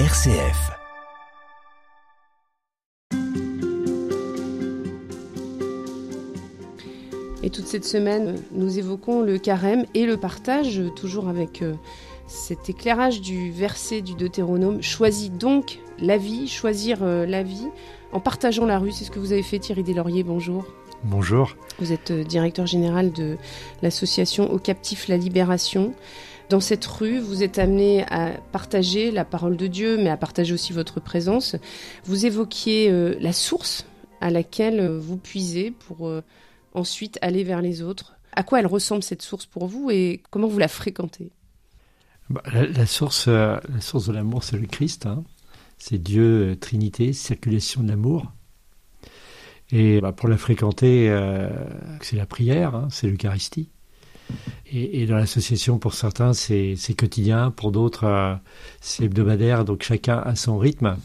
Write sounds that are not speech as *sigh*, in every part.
RCF. Et toute cette semaine, nous évoquons le carême et le partage, toujours avec euh, cet éclairage du verset du Deutéronome. Choisis donc la vie, choisir euh, la vie en partageant la rue. C'est ce que vous avez fait, Thierry Deslauriers. Bonjour. Bonjour. Vous êtes euh, directeur général de l'association Aux Captifs La Libération. Dans cette rue, vous êtes amené à partager la parole de Dieu, mais à partager aussi votre présence. Vous évoquiez la source à laquelle vous puisez pour ensuite aller vers les autres. À quoi elle ressemble cette source pour vous et comment vous la fréquentez? Bah, la, source, euh, la source de l'amour, c'est le Christ. Hein. C'est Dieu, euh, Trinité, circulation de l'amour. Et bah, pour la fréquenter, euh, c'est la prière, hein, c'est l'Eucharistie. Et, dans l'association, pour certains, c'est quotidien, pour d'autres, c'est hebdomadaire, donc chacun a son rythme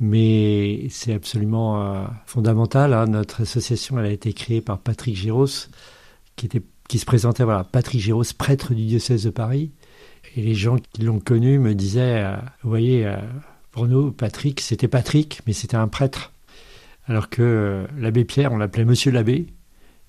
mais c'est absolument euh, fondamental. Hein. Notre association, elle a été créée par Patrick Giros, qui, était, qui se présentait, voilà, Patrick Giros, prêtre du diocèse de Paris. Et les gens qui l'ont connu me disaient, euh, vous voyez, euh, pour nous, Patrick, c'était Patrick, mais c'était un prêtre. Alors que l'abbé Pierre, on l'appelait Monsieur l'abbé,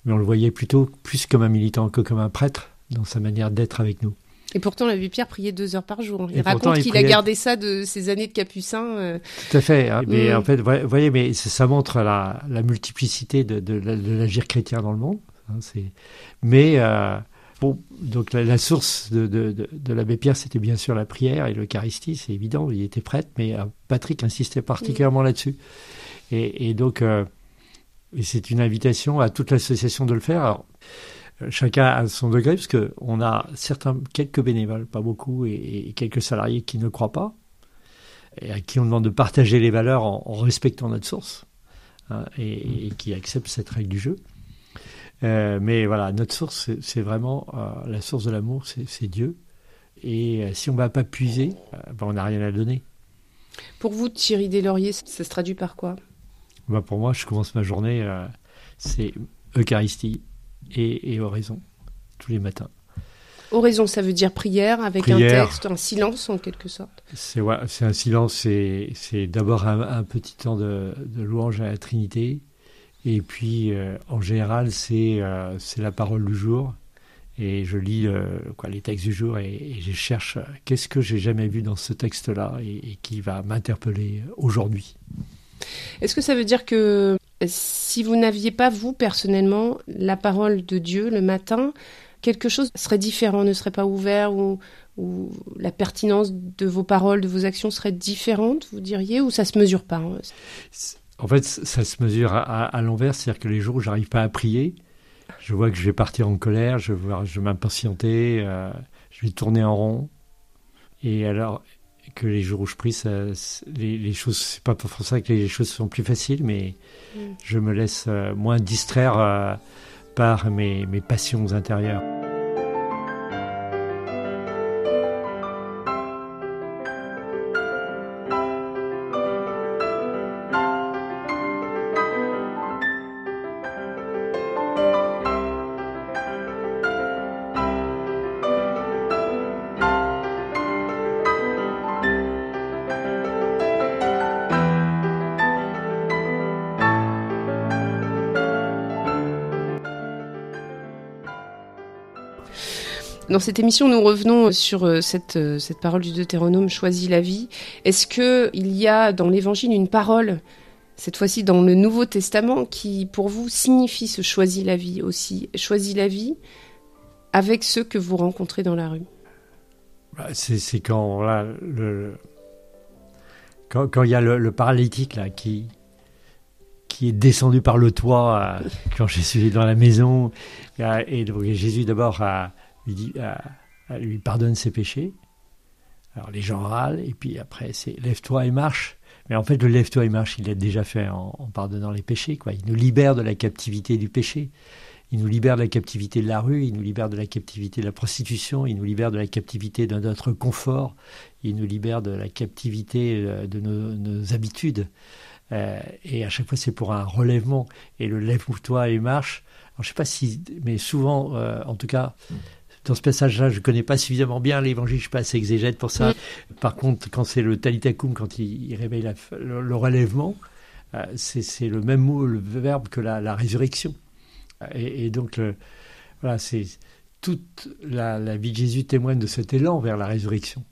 mais on le voyait plutôt plus comme un militant que comme un prêtre dans sa manière d'être avec nous. Et pourtant, l'abbé Pierre priait deux heures par jour. Il raconte qu'il a gardé ça de ses années de capucin. Euh. Tout à fait. Hein. Mais mm. en fait, vous voyez, mais ça montre la, multiplicité de, l'agir chrétien dans le monde. Hein, mais euh, bon, donc la, source de, l'abbé Pierre, c'était bien sûr la prière et l'Eucharistie, c'est évident. Il était prêtre, mais euh, Patrick insistait particulièrement là-dessus. Et, donc, c'est une invitation à toute l'association de le faire. Alors, chacun à son degré, parce qu'on a certains, quelques bénévoles, pas beaucoup, et, quelques salariés qui ne croient pas, et à qui on demande de partager les valeurs en, respectant notre source, hein, et, qui acceptent cette règle du jeu. Euh, mais voilà, notre source, c'est vraiment euh, la source de l'amour, c'est Dieu. Et euh, si on ne va pas puiser, ben, on n'a rien à donner. Pour vous, Thierry Deslauriers, ça se traduit par quoi? Ben, Pour moi, je commence ma journée, c'est Eucharistie, et, oraison tous les matins. Oraison, ça veut dire prière avec un texte, un silence en quelque sorte. C'est ouais, un silence, c'est d'abord un, petit temps de, louange à la Trinité, et puis euh, en général c'est euh, c'est la parole du jour, et je lis euh, quoi, les textes du jour et, je cherche qu'est-ce que j'ai jamais vu dans ce texte-là et, et qui va m'interpeller aujourd'hui. Est-ce que ça veut dire que si vous n'aviez pas, vous, personnellement, la parole de Dieu le matin, quelque chose serait différent, ne serait pas ouvert ou, la pertinence de vos paroles, de vos actions serait différente, vous diriez, ou ça se mesure pas hein En fait, ça se mesure à, l'envers, c'est-à-dire que les jours où j'arrive pas à prier, je vois que je vais partir en colère, je vais, je m'impatienter, euh, je vais tourner en rond. Et alors, que les jours où je prie, ça, les, les, choses, c'est pas pour ça que les choses sont plus faciles, mais mm. je me laisse euh, moins distraire euh, par mes, mes passions intérieures. Dans cette émission, nous revenons sur euh, cette, euh, cette parole du Deutéronome, choisis la vie. Est-ce qu'il y a dans l'Évangile une parole, cette fois-ci dans le Nouveau Testament, qui pour vous signifie ce choisis la vie aussi? Choisis la vie avec ceux que vous rencontrez dans la rue bah, C'est quand, le, quand, il y a le, paralytique là, qui, qui est descendu par le toit euh, quand je suis dans la maison. Et donc Jésus d'abord a lui, pardonne ses péchés. Alors les gens râlent, et puis après c'est lève-toi et marche. Mais en fait, le lève-toi et marche, il l'a déjà fait en, pardonnant les péchés. Quoi. Il nous libère de la captivité du péché. Il nous libère de la captivité de la rue, il nous libère de la captivité de la prostitution, il nous libère de la captivité de notre confort, il nous libère de la captivité euh, de nos, habitudes. Euh, et à chaque fois, c'est pour un relèvement. Et le lève-toi et marche. Je sais pas si, mais souvent, euh, en tout cas, dans ce passage-là, je ne connais pas suffisamment bien l'évangile, je ne suis pas assez exégète pour ça. Par contre, quand c'est le talitakum, quand il, réveille le, relèvement, euh, c'est le même mot, le verbe que la, résurrection. Et, donc, voilà, c'est toute la, vie de Jésus témoigne de cet élan vers la résurrection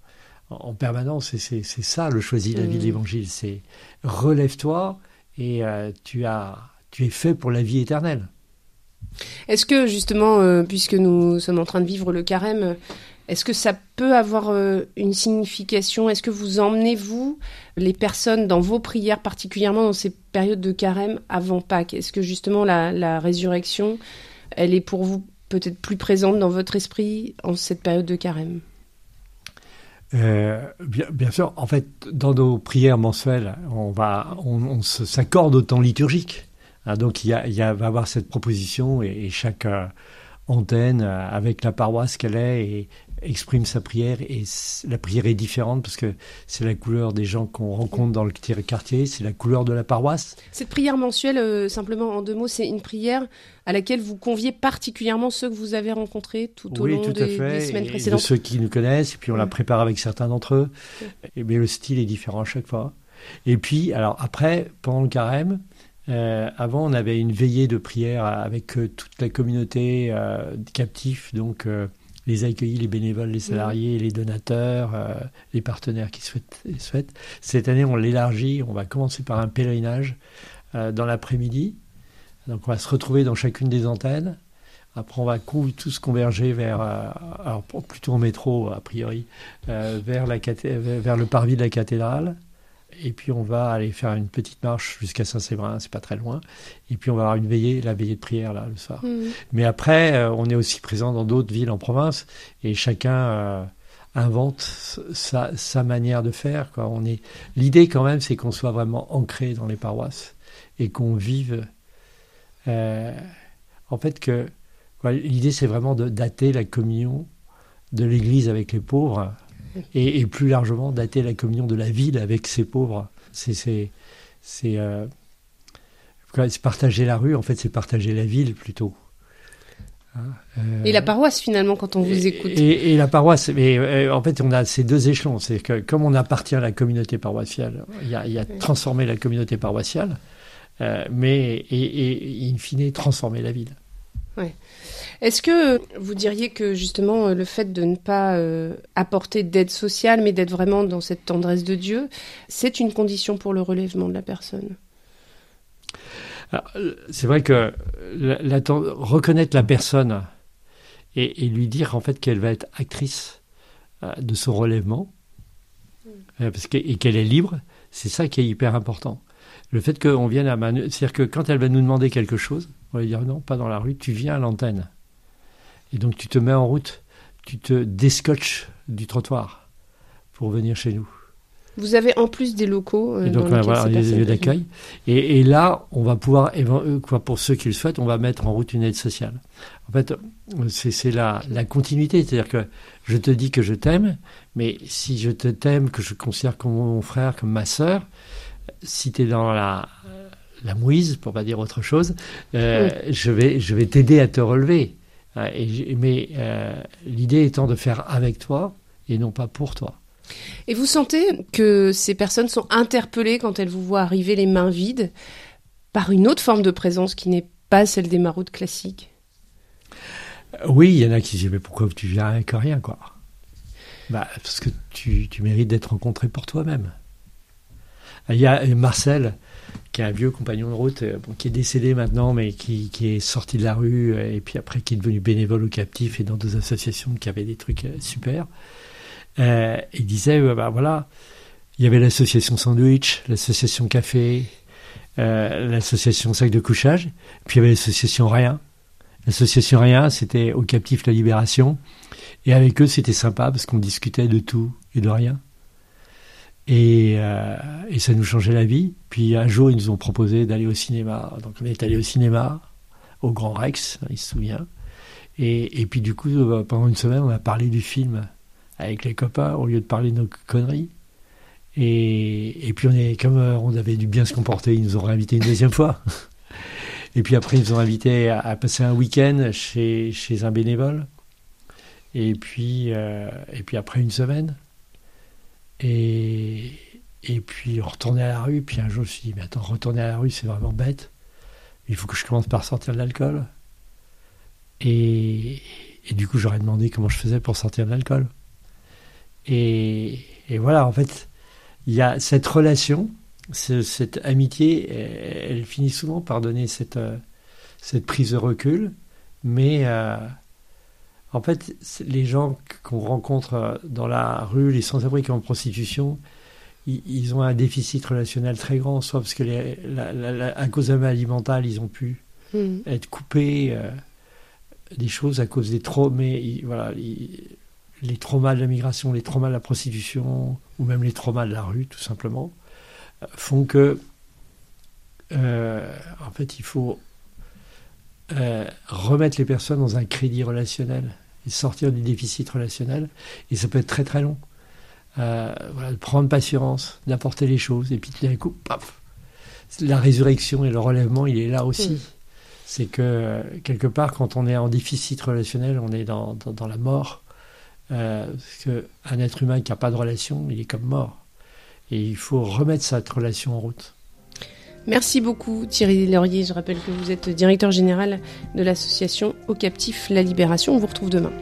en, permanence. Et c'est ça le choisi de la vie de mmh. l'évangile. C'est relève-toi et euh, tu, as, tu es fait pour la vie éternelle. Est-ce que justement, euh, puisque nous sommes en train de vivre le carême, est-ce que ça peut avoir euh, une signification? Est-ce que vous emmenez, vous, les personnes dans vos prières, particulièrement dans ces périodes de carême avant Pâques? Est-ce que justement la, résurrection, elle est pour vous peut-être plus présente dans votre esprit en cette période de carême? Euh, bien, sûr, en fait, dans nos prières mensuelles, on va, on, s'accorde au temps liturgique. Hein, donc il y, a, il y a, va avoir cette proposition et, chaque euh, antenne, euh, avec la paroisse qu'elle est, et, exprime sa prière et la prière est différente parce que c'est la couleur des gens qu'on rencontre dans le quartier, c'est la couleur de la paroisse. Cette prière mensuelle, euh, simplement en deux mots, c'est une prière à laquelle vous conviez particulièrement ceux que vous avez rencontrés tout au long des, semaines précédentes. Et de ceux qui nous connaissent, et puis on la prépare avec certains d'entre eux. Et, mais le style est différent à chaque fois. Et puis, alors après, pendant le carême, euh, avant, on avait une veillée de prière avec euh, toute la communauté euh, captifs, donc les accueillis, les bénévoles, les salariés, les donateurs, euh, les partenaires qui souhaitent, souhaitent. Cette année, on l'élargit. On va commencer par un pèlerinage euh, dans l'après-midi. Donc, on va se retrouver dans chacune des antennes. Après, on va tous converger vers, euh, alors plutôt en métro a priori, vers, la, vers le parvis de la cathédrale et puis on va aller faire une petite marche jusqu'à Saint-Séverin, c'est pas très loin, et puis on va avoir une veillée, la veillée de prière là le soir. Mmh. Mais après, euh, on est aussi présent dans d'autres villes en province, et chacun euh, invente sa, sa, manière de faire. Quoi. On est l'idée quand même, c'est qu'on soit vraiment ancré dans les paroisses et qu'on vive. Euh, en fait, que l'idée c'est vraiment de dater la communion de l'Église avec les pauvres et, plus largement dater la communion de la ville avec ses pauvres. C'est euh, partager la rue, en fait, c'est partager la ville plutôt. Hein, et la paroisse finalement quand on vous écoute. Et, la paroisse, mais euh, en fait on a ces deux échelons, c'est que comme on appartient à la communauté paroissiale, il y a, il transformer la communauté paroissiale, euh, mais et, et, in fine transformer la ville. Ouais. Est-ce que vous diriez que justement le fait de ne pas euh, apporter d'aide sociale, mais d'être vraiment dans cette tendresse de Dieu, c'est une condition pour le relèvement de la personne? C'est vrai que la, reconnaître la personne et, lui dire en fait qu'elle va être actrice euh, de son relèvement, hmm. euh, parce et qu'elle est libre, c'est ça qui est hyper important. Le fait qu'on vienne à c'est-à-dire que quand elle va nous demander quelque chose, on va lui dire non, pas dans la rue, tu viens à l'antenne. Et donc tu te mets en route, tu te déscotches du trottoir pour venir chez nous. Vous avez en plus des locaux. Euh, et donc, on va avoir des lieux d'accueil. Et, là, on va pouvoir, euh, quoi, pour ceux qui le souhaitent, on va mettre en route une aide sociale. En fait, c'est la, la continuité. C'est-à-dire que je te dis que je t'aime, mais si je te t'aime, que je considère comme mon frère, comme ma sœur, si tu es dans la, la mouise, pour pas dire autre chose, euh, je vais, je vais t'aider à te relever. Euh, mais euh, l'idée étant de faire avec toi et non pas pour toi. Et vous sentez que ces personnes sont interpellées quand elles vous voient arriver les mains vides par une autre forme de présence qui n'est pas celle des maraudes classiques? Oui, il y en a qui disent mais pourquoi tu viens avec rien quoi? Bah, Parce que tu, tu mérites d'être rencontré pour toi-même. Il y a Marcel qui est un vieux compagnon de route, euh, qui est décédé maintenant, mais qui, est sorti de la rue, euh, et puis après qui est devenu bénévole ou captif et dans deux associations qui avaient des trucs euh, super. il disait, bah voilà, il y avait l'association sandwich, l'association café, l'association sac de couchage, puis il y avait l'association rien. L'association rien, c'était au captif la libération, et avec eux c'était sympa parce qu'on discutait de tout et de rien. Et, euh, et, ça nous changeait la vie. Puis un jour, ils nous ont proposé d'aller au cinéma. Donc on est allé au cinéma, au Grand Rex, il se souvient. Et, puis du coup, euh, pendant une semaine, on a parlé du film avec les copains au lieu de parler de nos conneries. Et, puis on est comme euh, on avait dû bien se comporter, ils nous ont réinvités une deuxième fois. *laughs* Et puis après, ils nous ont invités à, passer un week-end chez, chez un bénévole. Et puis, et puis après une semaine. Et, et puis on retournait à la rue. Puis un jour, je me suis dit, mais attends, retourner à la rue, c'est vraiment bête. Il faut que je commence par sortir de l'alcool. Et, et, du coup, j'aurais demandé comment je faisais pour sortir de l'alcool. Et, et, voilà, en fait, il y a cette relation, cette amitié, elle, finit souvent par donner cette, euh, cette prise de recul. Mais euh, en fait, les gens qu'on rencontre euh, dans la rue, les sans-abri qui sont en prostitution, ils, ont un déficit relationnel très grand, soit parce que les, à cause de la maladie mentale, ils ont pu hmm. être coupés euh, des choses à cause des traumas, voilà, les traumas de la migration, les traumas de la prostitution, ou même les traumas de la rue, tout simplement, euh, font que, euh, en fait, il faut remettre les personnes dans un crédit relationnel et sortir du déficit relationnel, et ça peut être très très long. Euh, de prendre patience, d'apporter les choses, et puis d'un coup, paf, la résurrection et le relèvement, il est là aussi. C'est que quelque part, quand on est en déficit relationnel, on est dans, dans, la mort. Euh, parce qu'un être humain qui n'a pas de relation, il est comme mort. Et il faut remettre cette relation en route. Merci beaucoup Thierry Laurier. Je rappelle que vous êtes directeur général de l'association Au Captif La Libération. On vous retrouve demain.